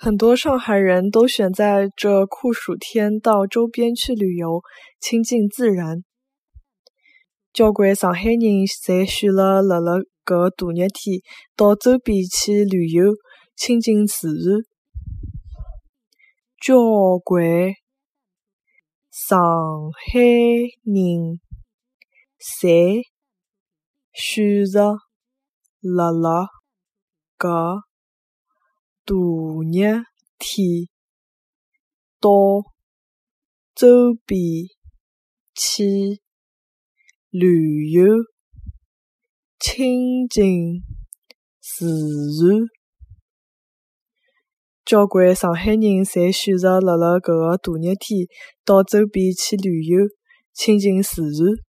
很多上海人都选在这酷暑天到周边去旅游，亲近自然。交关上海人侪选了辣辣搿大热天到周边去旅游，亲近自然。交关上海人侪选择辣辣搿大热天到周边去旅游，亲近自然。交关上海人侪选择辣辣搿个大热天到周边去旅游，亲近自然。